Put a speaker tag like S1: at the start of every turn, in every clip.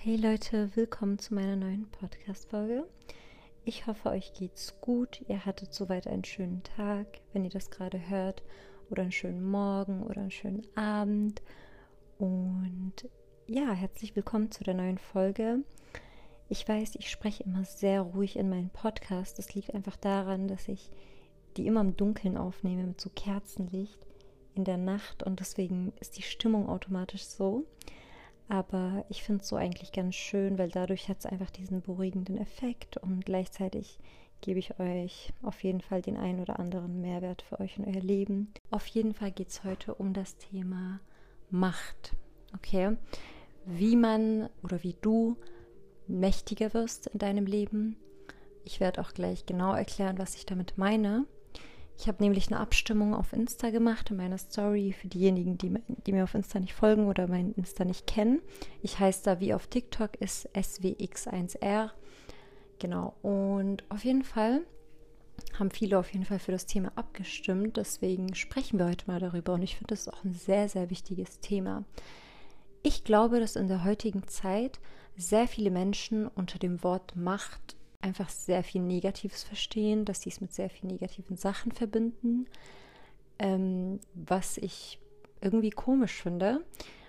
S1: Hey Leute, willkommen zu meiner neuen Podcast-Folge. Ich hoffe, euch geht's gut. Ihr hattet soweit einen schönen Tag, wenn ihr das gerade hört, oder einen schönen Morgen oder einen schönen Abend. Und ja, herzlich willkommen zu der neuen Folge. Ich weiß, ich spreche immer sehr ruhig in meinen Podcast. Das liegt einfach daran, dass ich die immer im Dunkeln aufnehme mit so Kerzenlicht in der Nacht und deswegen ist die Stimmung automatisch so. Aber ich finde es so eigentlich ganz schön, weil dadurch hat es einfach diesen beruhigenden Effekt und gleichzeitig gebe ich euch auf jeden Fall den einen oder anderen Mehrwert für euch und euer Leben. Auf jeden Fall geht es heute um das Thema Macht. Okay? Wie man oder wie du mächtiger wirst in deinem Leben. Ich werde auch gleich genau erklären, was ich damit meine. Ich habe nämlich eine Abstimmung auf Insta gemacht in meiner Story für diejenigen, die, die, mir auf Insta nicht folgen oder mein Insta nicht kennen. Ich heiße da wie auf TikTok ist SWX1R. Genau. Und auf jeden Fall haben viele auf jeden Fall für das Thema abgestimmt. Deswegen sprechen wir heute mal darüber. Und ich finde, das auch ein sehr, sehr wichtiges Thema. Ich glaube, dass in der heutigen Zeit sehr viele Menschen unter dem Wort Macht einfach sehr viel Negatives verstehen, dass sie es mit sehr vielen negativen Sachen verbinden, ähm, was ich irgendwie komisch finde,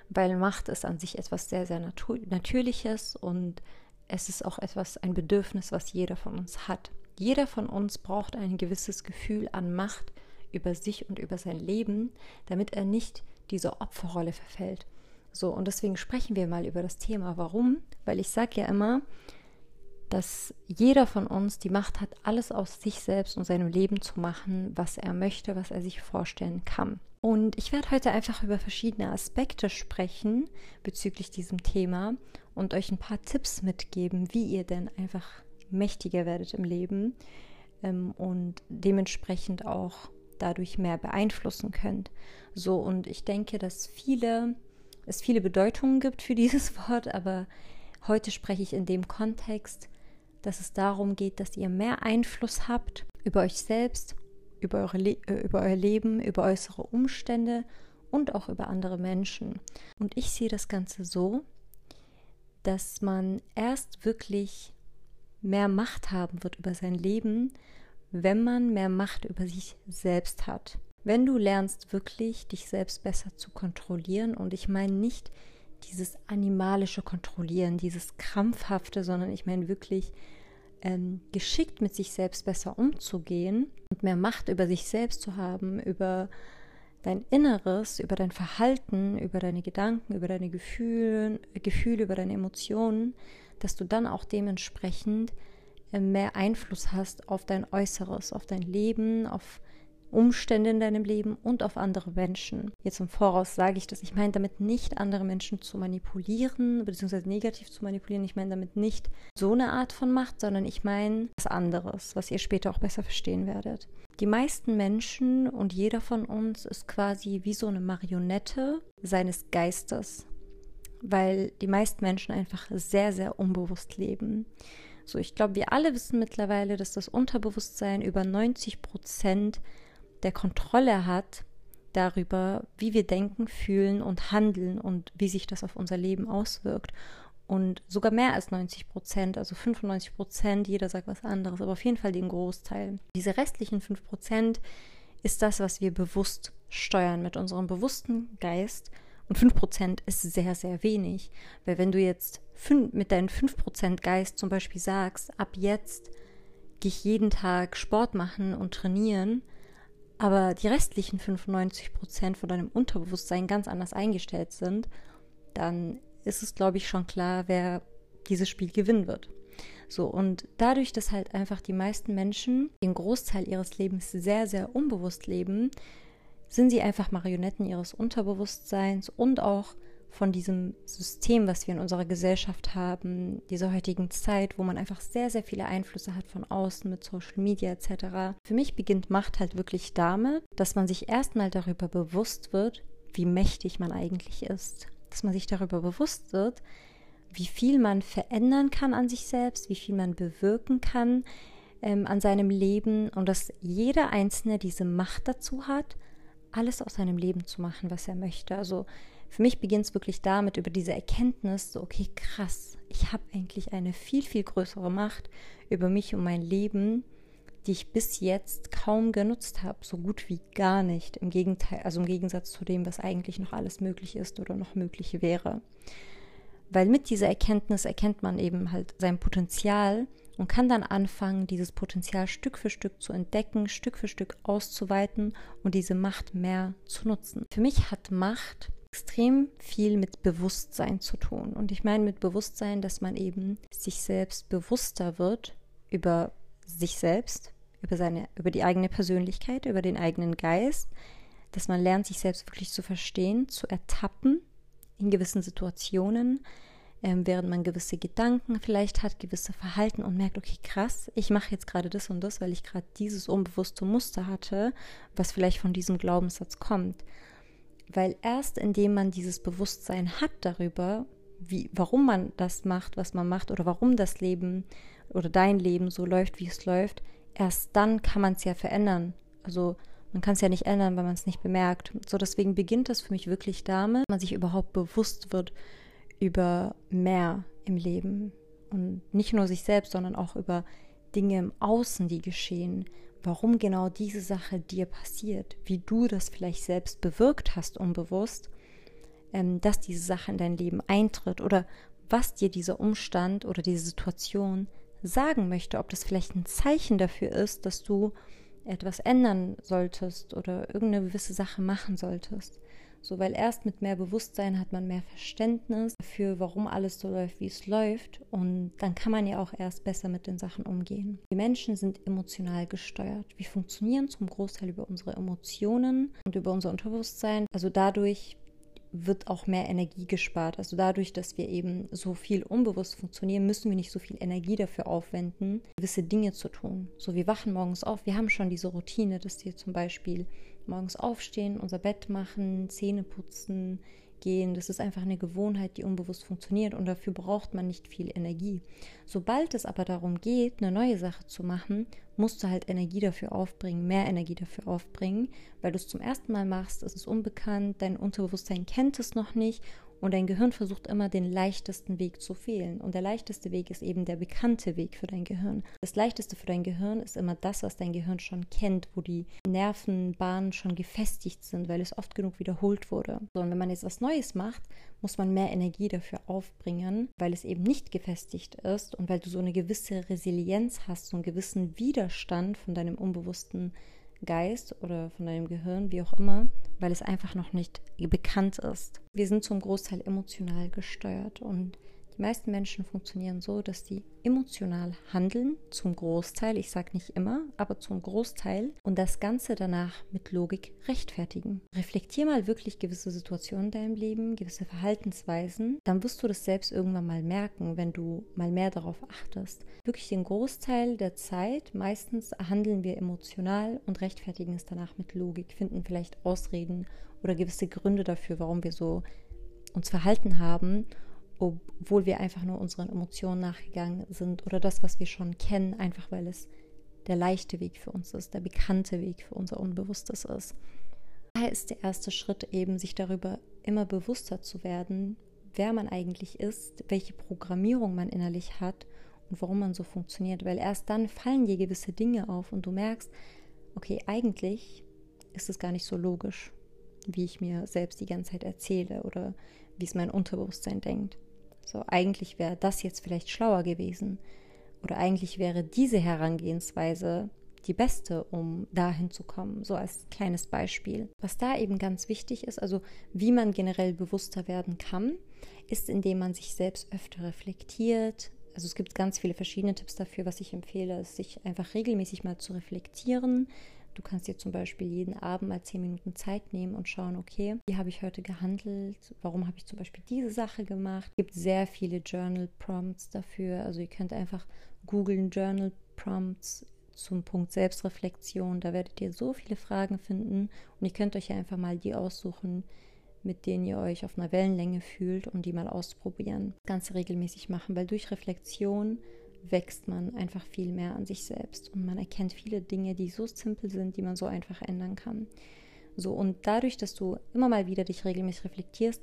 S1: weil Macht ist an sich etwas sehr, sehr natu Natürliches und es ist auch etwas, ein Bedürfnis, was jeder von uns hat. Jeder von uns braucht ein gewisses Gefühl an Macht über sich und über sein Leben, damit er nicht diese Opferrolle verfällt. So, und deswegen sprechen wir mal über das Thema. Warum? Weil ich sage ja immer, dass jeder von uns die Macht hat, alles aus sich selbst und seinem Leben zu machen, was er möchte, was er sich vorstellen kann. Und ich werde heute einfach über verschiedene Aspekte sprechen bezüglich diesem Thema und euch ein paar Tipps mitgeben, wie ihr denn einfach mächtiger werdet im Leben ähm, und dementsprechend auch dadurch mehr beeinflussen könnt. So, und ich denke, dass viele, es viele Bedeutungen gibt für dieses Wort, aber heute spreche ich in dem Kontext, dass es darum geht, dass ihr mehr Einfluss habt über euch selbst, über, eure Le äh, über euer Leben, über äußere Umstände und auch über andere Menschen. Und ich sehe das Ganze so, dass man erst wirklich mehr Macht haben wird über sein Leben, wenn man mehr Macht über sich selbst hat. Wenn du lernst wirklich, dich selbst besser zu kontrollieren, und ich meine nicht dieses animalische Kontrollieren, dieses krampfhafte, sondern ich meine wirklich ähm, geschickt mit sich selbst besser umzugehen und mehr Macht über sich selbst zu haben, über dein Inneres, über dein Verhalten, über deine Gedanken, über deine Gefühle, Gefühle, über deine Emotionen, dass du dann auch dementsprechend äh, mehr Einfluss hast auf dein Äußeres, auf dein Leben, auf Umstände in deinem Leben und auf andere Menschen. Jetzt im Voraus sage ich das. Ich meine damit nicht, andere Menschen zu manipulieren, beziehungsweise negativ zu manipulieren. Ich meine damit nicht so eine Art von Macht, sondern ich meine was anderes, was ihr später auch besser verstehen werdet. Die meisten Menschen und jeder von uns ist quasi wie so eine Marionette seines Geistes, weil die meisten Menschen einfach sehr, sehr unbewusst leben. So, ich glaube, wir alle wissen mittlerweile, dass das Unterbewusstsein über 90 Prozent der Kontrolle hat darüber, wie wir denken, fühlen und handeln und wie sich das auf unser Leben auswirkt. Und sogar mehr als 90 Prozent, also 95 Prozent, jeder sagt was anderes, aber auf jeden Fall den Großteil. Diese restlichen 5 Prozent ist das, was wir bewusst steuern mit unserem bewussten Geist. Und 5 Prozent ist sehr, sehr wenig. Weil wenn du jetzt mit deinem 5 Prozent Geist zum Beispiel sagst, ab jetzt gehe ich jeden Tag Sport machen und trainieren, aber die restlichen 95 Prozent von deinem Unterbewusstsein ganz anders eingestellt sind, dann ist es, glaube ich, schon klar, wer dieses Spiel gewinnen wird. So, und dadurch, dass halt einfach die meisten Menschen den Großteil ihres Lebens sehr, sehr unbewusst leben, sind sie einfach Marionetten ihres Unterbewusstseins und auch von diesem System, was wir in unserer Gesellschaft haben, dieser heutigen Zeit, wo man einfach sehr, sehr viele Einflüsse hat von außen mit Social Media etc. Für mich beginnt Macht halt wirklich damit, dass man sich erstmal darüber bewusst wird, wie mächtig man eigentlich ist. Dass man sich darüber bewusst wird, wie viel man verändern kann an sich selbst, wie viel man bewirken kann ähm, an seinem Leben und dass jeder Einzelne diese Macht dazu hat, alles aus seinem Leben zu machen, was er möchte. Also Für mich beginnt es wirklich damit, über diese Erkenntnis, so, okay, krass, ich habe eigentlich eine viel, viel größere Macht über mich und mein Leben, die ich bis jetzt kaum genutzt habe, so gut wie gar nicht. Im Gegenteil, also im Gegensatz zu dem, was eigentlich noch alles möglich ist oder noch möglich wäre. Weil mit dieser Erkenntnis erkennt man eben halt sein Potenzial und kann dann anfangen, dieses Potenzial Stück für Stück zu entdecken, Stück für Stück auszuweiten und diese Macht mehr zu nutzen. Für mich hat Macht extrem viel mit Bewusstsein zu tun. Und ich meine mit Bewusstsein, dass man eben sich selbst bewusster wird über sich selbst, über seine, über die eigene Persönlichkeit, über den eigenen Geist, dass man lernt, sich selbst wirklich zu verstehen, zu ertappen in gewissen Situationen, ähm, während man gewisse Gedanken vielleicht hat, gewisse Verhalten und merkt, okay, krass, ich mache jetzt gerade das und das, weil ich gerade dieses unbewusste Muster hatte, was vielleicht von diesem Glaubenssatz kommt. Weil erst indem man dieses Bewusstsein hat darüber, wie, warum man das macht, was man macht oder warum das Leben oder dein Leben so läuft, wie es läuft, erst dann kann man es ja verändern. Also man kann es ja nicht ändern, wenn man es nicht bemerkt. So deswegen beginnt das für mich wirklich damit, dass man sich überhaupt bewusst wird über mehr im Leben und nicht nur sich selbst, sondern auch über Dinge im Außen, die geschehen, warum genau diese Sache dir passiert, wie du das vielleicht selbst bewirkt hast, unbewusst, ähm, dass diese Sache in dein Leben eintritt oder was dir dieser Umstand oder diese Situation sagen möchte, ob das vielleicht ein Zeichen dafür ist, dass du etwas ändern solltest oder irgendeine gewisse Sache machen solltest. So, weil erst mit mehr Bewusstsein hat man mehr Verständnis dafür, warum alles so läuft, wie es läuft. Und dann kann man ja auch erst besser mit den Sachen umgehen. Die Menschen sind emotional gesteuert. Wir funktionieren zum Großteil über unsere Emotionen und über unser Unterbewusstsein. Also dadurch wird auch mehr Energie gespart. Also dadurch, dass wir eben so viel unbewusst funktionieren, müssen wir nicht so viel Energie dafür aufwenden, gewisse Dinge zu tun. So, wir wachen morgens auf, wir haben schon diese Routine, dass wir zum Beispiel morgens aufstehen, unser Bett machen, Zähne putzen, gehen. Das ist einfach eine Gewohnheit, die unbewusst funktioniert und dafür braucht man nicht viel Energie. Sobald es aber darum geht, eine neue Sache zu machen, musst du halt Energie dafür aufbringen, mehr Energie dafür aufbringen, weil du es zum ersten Mal machst, es ist unbekannt, dein Unterbewusstsein kennt es noch nicht und dein Gehirn versucht immer den leichtesten Weg zu fehlen. Und der leichteste Weg ist eben der bekannte Weg für dein Gehirn. Das leichteste für dein Gehirn ist immer das, was dein Gehirn schon kennt, wo die Nervenbahnen schon gefestigt sind, weil es oft genug wiederholt wurde. So, und wenn man jetzt was Neues macht, muss man mehr Energie dafür aufbringen, weil es eben nicht gefestigt ist und weil du so eine gewisse Resilienz hast, so einen gewissen Widerstand von deinem unbewussten Geist oder von deinem Gehirn, wie auch immer, weil es einfach noch nicht bekannt ist. Wir sind zum Großteil emotional gesteuert und die meisten Menschen funktionieren so, dass sie emotional handeln, zum Großteil, ich sage nicht immer, aber zum Großteil und das Ganze danach mit Logik rechtfertigen. Reflektier mal wirklich gewisse Situationen in deinem Leben, gewisse Verhaltensweisen, dann wirst du das selbst irgendwann mal merken, wenn du mal mehr darauf achtest. Wirklich den Großteil der Zeit, meistens handeln wir emotional und rechtfertigen es danach mit Logik, finden vielleicht Ausreden oder gewisse Gründe dafür, warum wir so uns verhalten haben obwohl wir einfach nur unseren Emotionen nachgegangen sind oder das, was wir schon kennen, einfach weil es der leichte Weg für uns ist, der bekannte Weg für unser Unbewusstes ist. Daher ist der erste Schritt eben, sich darüber immer bewusster zu werden, wer man eigentlich ist, welche Programmierung man innerlich hat und warum man so funktioniert, weil erst dann fallen dir gewisse Dinge auf und du merkst, okay, eigentlich ist es gar nicht so logisch, wie ich mir selbst die ganze Zeit erzähle oder wie es mein Unterbewusstsein denkt. So, eigentlich wäre das jetzt vielleicht schlauer gewesen. Oder eigentlich wäre diese Herangehensweise die beste, um dahin zu kommen, so als kleines Beispiel. Was da eben ganz wichtig ist, also wie man generell bewusster werden kann, ist, indem man sich selbst öfter reflektiert. Also es gibt ganz viele verschiedene Tipps dafür, was ich empfehle, ist, sich einfach regelmäßig mal zu reflektieren, Du kannst dir zum Beispiel jeden Abend mal zehn Minuten Zeit nehmen und schauen, okay, wie habe ich heute gehandelt? Warum habe ich zum Beispiel diese Sache gemacht? Es gibt sehr viele Journal Prompts dafür. Also ihr könnt einfach googeln Journal Prompts zum Punkt Selbstreflexion. Da werdet ihr so viele Fragen finden und ihr könnt euch ja einfach mal die aussuchen, mit denen ihr euch auf einer Wellenlänge fühlt und die mal ausprobieren. Das Ganze regelmäßig machen, weil durch Reflexion wächst man einfach viel mehr an sich selbst und man erkennt viele Dinge, die so simpel sind, die man so einfach ändern kann. So, und dadurch, dass du immer mal wieder dich regelmäßig reflektierst,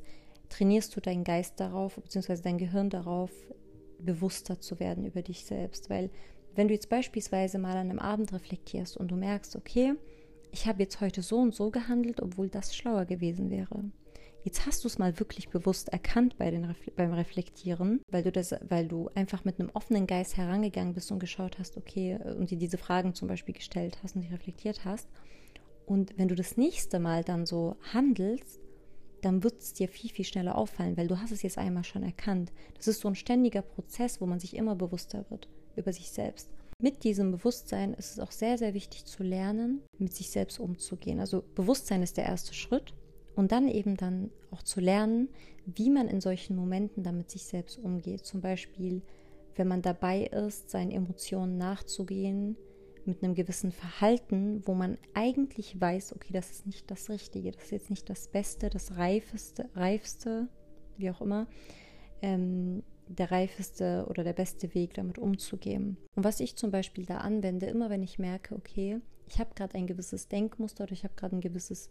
S1: trainierst du deinen Geist darauf, beziehungsweise dein Gehirn darauf, bewusster zu werden über dich selbst. Weil wenn du jetzt beispielsweise mal an einem Abend reflektierst und du merkst, okay, ich habe jetzt heute so und so gehandelt, obwohl das schlauer gewesen wäre. Jetzt hast du es mal wirklich bewusst erkannt bei den, beim Reflektieren, weil du das, weil du einfach mit einem offenen Geist herangegangen bist und geschaut hast, okay, und dir diese Fragen zum Beispiel gestellt hast und dich reflektiert hast. Und wenn du das nächste Mal dann so handelst, dann wird es dir viel, viel schneller auffallen, weil du hast es jetzt einmal schon erkannt. Das ist so ein ständiger Prozess, wo man sich immer bewusster wird über sich selbst. Mit diesem Bewusstsein ist es auch sehr, sehr wichtig zu lernen, mit sich selbst umzugehen. Also Bewusstsein ist der erste Schritt und dann eben dann auch zu lernen, wie man in solchen Momenten dann mit sich selbst umgeht. Zum Beispiel, wenn man dabei ist, seinen Emotionen nachzugehen, mit einem gewissen Verhalten, wo man eigentlich weiß, okay, das ist nicht das Richtige, das ist jetzt nicht das Beste, das Reifeste, Reifste, wie auch immer, ähm, der reifeste oder der beste Weg, damit umzugehen. Und was ich zum Beispiel da anwende, immer wenn ich merke, okay, ich habe gerade ein gewisses Denkmuster oder ich habe gerade ein gewisses,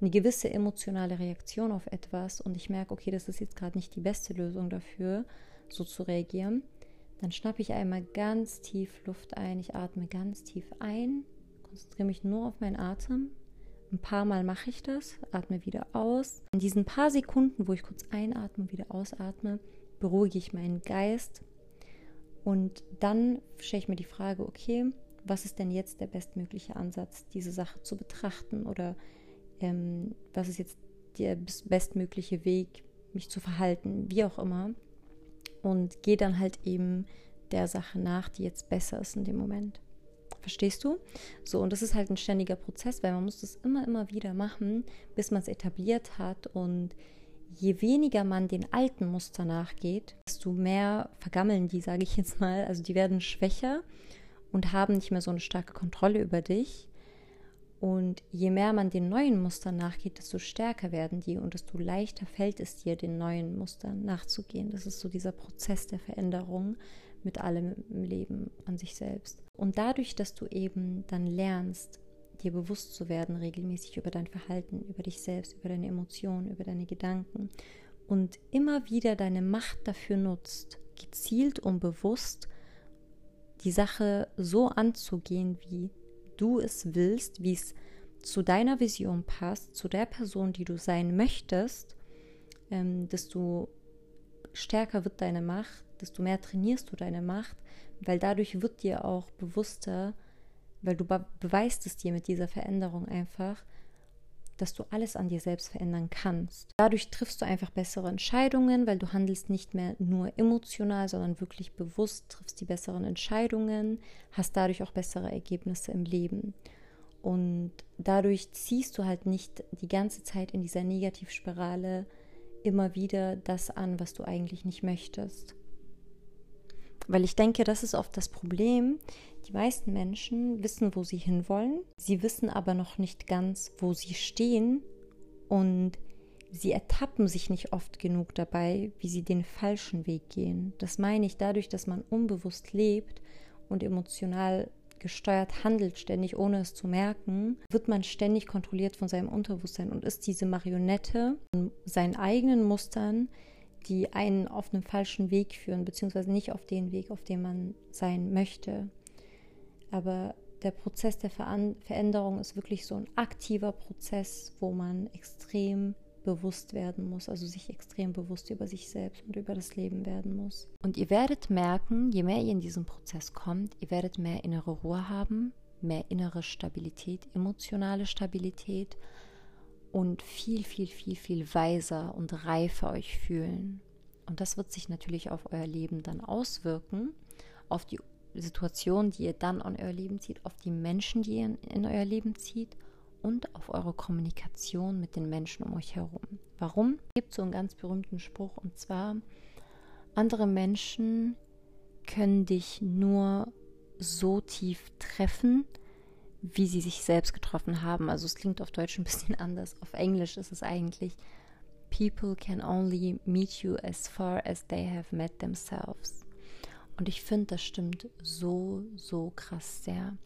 S1: eine gewisse emotionale Reaktion auf etwas und ich merke, okay, das ist jetzt gerade nicht die beste Lösung dafür, so zu reagieren, dann schnappe ich einmal ganz tief Luft ein. Ich atme ganz tief ein, konzentriere mich nur auf meinen Atem. Ein paar Mal mache ich das, atme wieder aus. In diesen paar Sekunden, wo ich kurz einatme und wieder ausatme, beruhige ich meinen Geist und dann stelle ich mir die Frage, okay, was ist denn jetzt der bestmögliche Ansatz, diese Sache zu betrachten oder ähm, was ist jetzt der bestmögliche Weg, mich zu verhalten, wie auch immer. Und gehe dann halt eben der Sache nach, die jetzt besser ist in dem Moment. Verstehst du? So, und das ist halt ein ständiger Prozess, weil man muss das immer, immer wieder machen, bis man es etabliert hat und je weniger man den alten Muster nachgeht, desto mehr vergammeln die, sage ich jetzt mal. Also die werden schwächer und haben nicht mehr so eine starke Kontrolle über dich. Und je mehr man den neuen Mustern nachgeht, desto stärker werden die und desto leichter fällt es dir, den neuen Mustern nachzugehen. Das ist so dieser Prozess der Veränderung mit allem im Leben an sich selbst. Und dadurch, dass du eben dann lernst, dir bewusst zu werden, regelmäßig über dein Verhalten, über dich selbst, über deine Emotionen, über deine Gedanken und immer wieder deine Macht dafür nutzt, gezielt und bewusst die Sache so anzugehen, wie du es willst, wie es zu deiner Vision passt, zu der Person, die du sein möchtest, ähm, desto stärker wird deine Macht, desto mehr trainierst du deine Macht, weil dadurch wird dir auch bewusster, weil du be beweist es dir mit dieser Veränderung einfach, dass du alles an dir selbst verändern kannst. Dadurch triffst du einfach bessere Entscheidungen, weil du handelst nicht mehr nur emotional, sondern wirklich bewusst, triffst die besseren Entscheidungen, hast dadurch auch bessere Ergebnisse im Leben. Und dadurch ziehst du halt nicht die ganze Zeit in dieser Negativspirale immer wieder das an, was du eigentlich nicht möchtest. Weil ich denke, das ist oft das Problem. Die meisten Menschen wissen, wo sie hinwollen. Sie wissen aber noch nicht ganz, wo sie stehen. Und sie ertappen sich nicht oft genug dabei, wie sie den falschen Weg gehen. Das meine ich dadurch, dass man unbewusst lebt und emotional gesteuert handelt, ständig ohne es zu merken, wird man ständig kontrolliert von seinem Unterbewusstsein und ist diese Marionette in seinen eigenen Mustern, die einen auf einen falschen Weg führen, beziehungsweise nicht auf den Weg, auf dem man sein möchte. Aber der Prozess der Veränderung ist wirklich so ein aktiver Prozess, wo man extrem bewusst werden muss, also sich extrem bewusst über sich selbst und über das Leben werden muss. Und ihr werdet merken, je mehr ihr in diesen Prozess kommt, ihr werdet mehr innere Ruhe haben, mehr innere Stabilität, emotionale Stabilität, und viel, viel, viel, viel weiser und reifer euch fühlen. Und das wird sich natürlich auf euer Leben dann auswirken, auf die Situation, die ihr dann an euer Leben zieht, auf die Menschen, die ihr in euer Leben zieht und auf eure Kommunikation mit den Menschen um euch herum. Warum? Es gibt so einen ganz berühmten Spruch und zwar, andere Menschen können dich nur so tief treffen, wie sie sich selbst getroffen haben. Also es klingt auf Deutsch ein bisschen anders. Auf Englisch ist es eigentlich People can only meet you as far as they have met themselves. Und ich finde, das stimmt so, so krass sehr.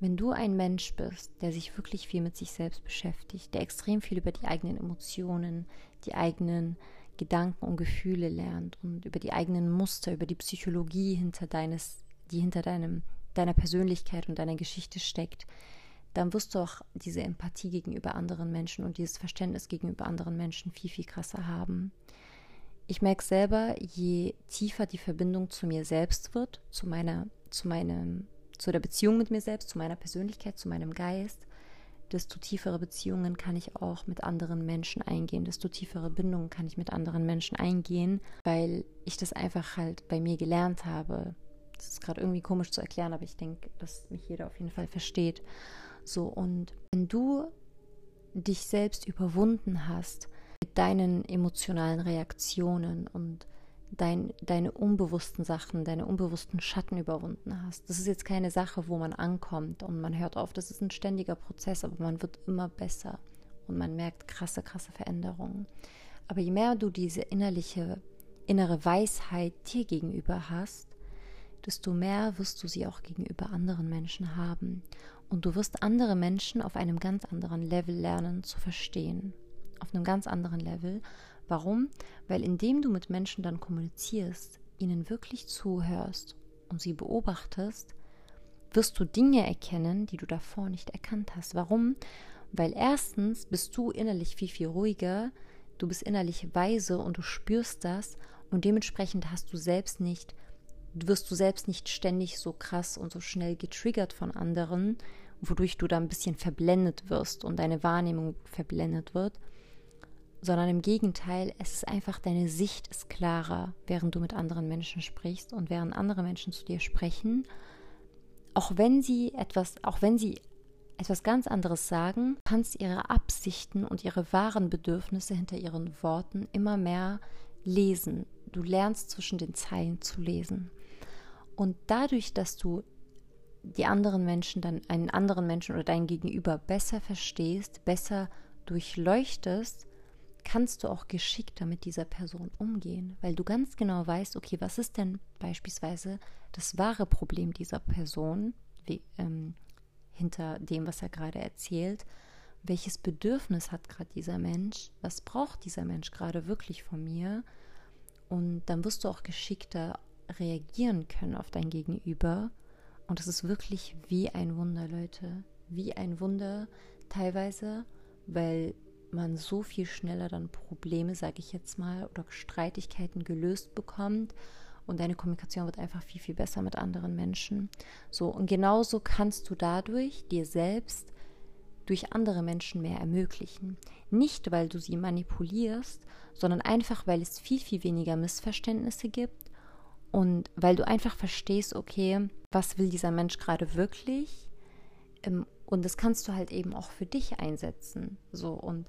S1: wenn du ein Mensch bist, der sich wirklich viel mit sich selbst beschäftigt, der extrem viel über die eigenen Emotionen, die eigenen Gedanken und Gefühle lernt und über die eigenen Muster, über die Psychologie hinter deines, die hinter deinem, deiner Persönlichkeit und deiner Geschichte steckt, dann wirst du auch diese Empathie gegenüber anderen Menschen und dieses Verständnis gegenüber anderen Menschen viel, viel krasser haben. Ich merke selber, je tiefer die Verbindung zu mir selbst wird, zu meiner, zu meinem, zu der Beziehung mit mir selbst, zu meiner Persönlichkeit, zu meinem Geist, desto tiefere Beziehungen kann ich auch mit anderen Menschen eingehen, desto tiefere Bindungen kann ich mit anderen Menschen eingehen, weil ich das einfach halt bei mir gelernt habe. Das ist gerade irgendwie komisch zu erklären, aber ich denke, dass mich jeder auf jeden Fall versteht. So, und wenn du dich selbst überwunden hast mit deinen emotionalen Reaktionen und dein, deine unbewussten Sachen, deine unbewussten Schatten überwunden hast. Das ist jetzt keine Sache, wo man ankommt und man hört auf. Das ist ein ständiger Prozess, aber man wird immer besser und man merkt krasse, krasse Veränderungen. Aber je mehr du diese innerliche, innere Weisheit dir gegenüber hast, desto mehr wirst du sie auch gegenüber anderen Menschen haben. Und du wirst andere Menschen auf einem ganz anderen Level lernen zu verstehen. Auf einem ganz anderen Level. Warum? Weil indem du mit Menschen dann kommunizierst, ihnen wirklich zuhörst und sie beobachtest, wirst du Dinge erkennen, die du davor nicht erkannt hast. Warum? Weil erstens bist du innerlich viel, viel ruhiger, du bist innerlich weise und du spürst das und dementsprechend hast du selbst nicht wirst du selbst nicht ständig so krass und so schnell getriggert von anderen, wodurch du da ein bisschen verblendet wirst und deine Wahrnehmung verblendet wird, sondern im Gegenteil, es ist einfach deine Sicht ist klarer, während du mit anderen Menschen sprichst und während andere Menschen zu dir sprechen, auch wenn sie etwas, auch wenn sie etwas ganz anderes sagen, kannst ihre Absichten und ihre wahren Bedürfnisse hinter ihren Worten immer mehr lesen. Du lernst zwischen den Zeilen zu lesen. Und dadurch, dass du die anderen Menschen, dann einen anderen Menschen oder dein Gegenüber besser verstehst, besser durchleuchtest, kannst du auch geschickter mit dieser Person umgehen, weil du ganz genau weißt, okay, was ist denn beispielsweise das wahre Problem dieser Person wie, ähm, hinter dem, was er gerade erzählt, welches Bedürfnis hat gerade dieser Mensch, was braucht dieser Mensch gerade wirklich von mir? Und dann wirst du auch geschickter reagieren können auf dein Gegenüber. Und es ist wirklich wie ein Wunder, Leute. Wie ein Wunder teilweise, weil man so viel schneller dann Probleme, sage ich jetzt mal, oder Streitigkeiten gelöst bekommt und deine Kommunikation wird einfach viel, viel besser mit anderen Menschen. So, und genauso kannst du dadurch dir selbst durch andere Menschen mehr ermöglichen. Nicht, weil du sie manipulierst, sondern einfach, weil es viel, viel weniger Missverständnisse gibt und weil du einfach verstehst, okay, was will dieser Mensch gerade wirklich? Ähm, und das kannst du halt eben auch für dich einsetzen. So und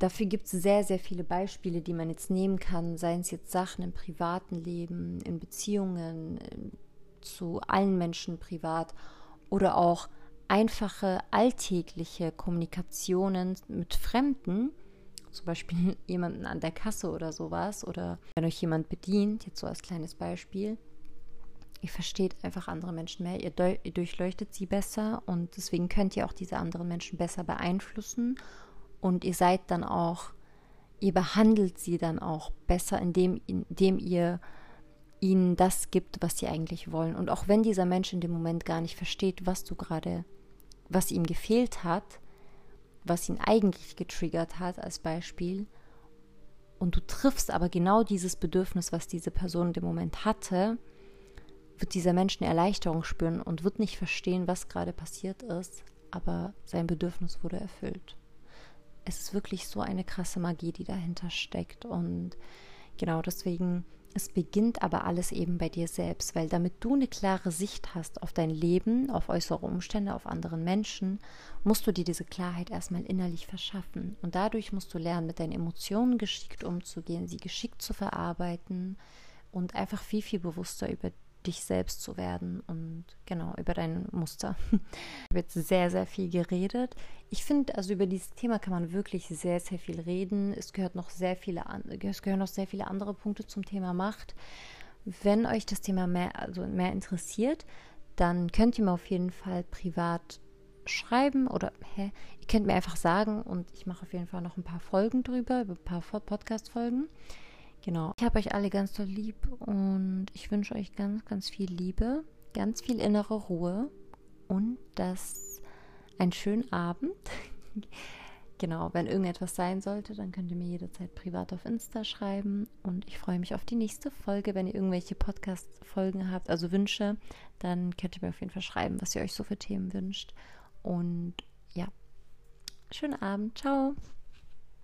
S1: dafür gibt es sehr, sehr viele Beispiele, die man jetzt nehmen kann, seien es jetzt Sachen im privaten Leben, in Beziehungen, zu allen Menschen privat oder auch einfache alltägliche Kommunikationen mit Fremden zum Beispiel jemanden an der Kasse oder sowas oder wenn euch jemand bedient, jetzt so als kleines Beispiel, ihr versteht einfach andere Menschen mehr, ihr, ihr durchleuchtet sie besser und deswegen könnt ihr auch diese anderen Menschen besser beeinflussen und ihr seid dann auch, ihr behandelt sie dann auch besser, indem, indem ihr ihnen das gibt, was sie eigentlich wollen. Und auch wenn dieser Mensch in dem Moment gar nicht versteht, was du gerade, was ihm gefehlt hat, was ihn eigentlich getriggert hat als Beispiel, und du triffst aber genau dieses Bedürfnis, was diese Person in dem Moment hatte, wird dieser Mensch eine Erleichterung spüren und wird nicht verstehen, was gerade passiert ist, aber sein Bedürfnis wurde erfüllt. Es ist wirklich so eine krasse Magie, die dahinter steckt und genau deswegen es beginnt aber alles eben bei dir selbst, weil damit du eine klare Sicht hast auf dein Leben, auf äußere Umstände, auf anderen Menschen, musst du dir diese Klarheit erstmal innerlich verschaffen. Und dadurch musst du lernen, mit deinen Emotionen geschickt umzugehen, sie geschickt zu verarbeiten und einfach viel, viel bewusster über dich selbst zu werden und genau über dein Muster. ich habe sehr, sehr viel geredet. Ich finde, also über dieses Thema kann man wirklich sehr, sehr viel reden. Es gehört noch sehr viele, es gehören noch sehr viele andere Punkte zum Thema Macht. Wenn euch das Thema mehr, also mehr interessiert, dann könnt ihr mir auf jeden Fall privat schreiben oder hä, ihr könnt mir einfach sagen und ich mache auf jeden Fall noch ein paar Folgen drüber, über ein paar Podcast-Folgen. Genau. Ich habe euch alle ganz doll lieb und ich wünsche euch ganz, ganz viel Liebe, ganz viel innere Ruhe und das einen schönen Abend. genau, wenn irgendetwas sein sollte, dann könnt ihr mir jederzeit privat auf Insta schreiben und ich freue mich auf die nächste Folge. Wenn ihr irgendwelche Podcast-Folgen habt, also Wünsche, dann könnt ihr mir auf jeden Fall schreiben, was ihr euch so für Themen wünscht. Und ja, schönen Abend. Ciao.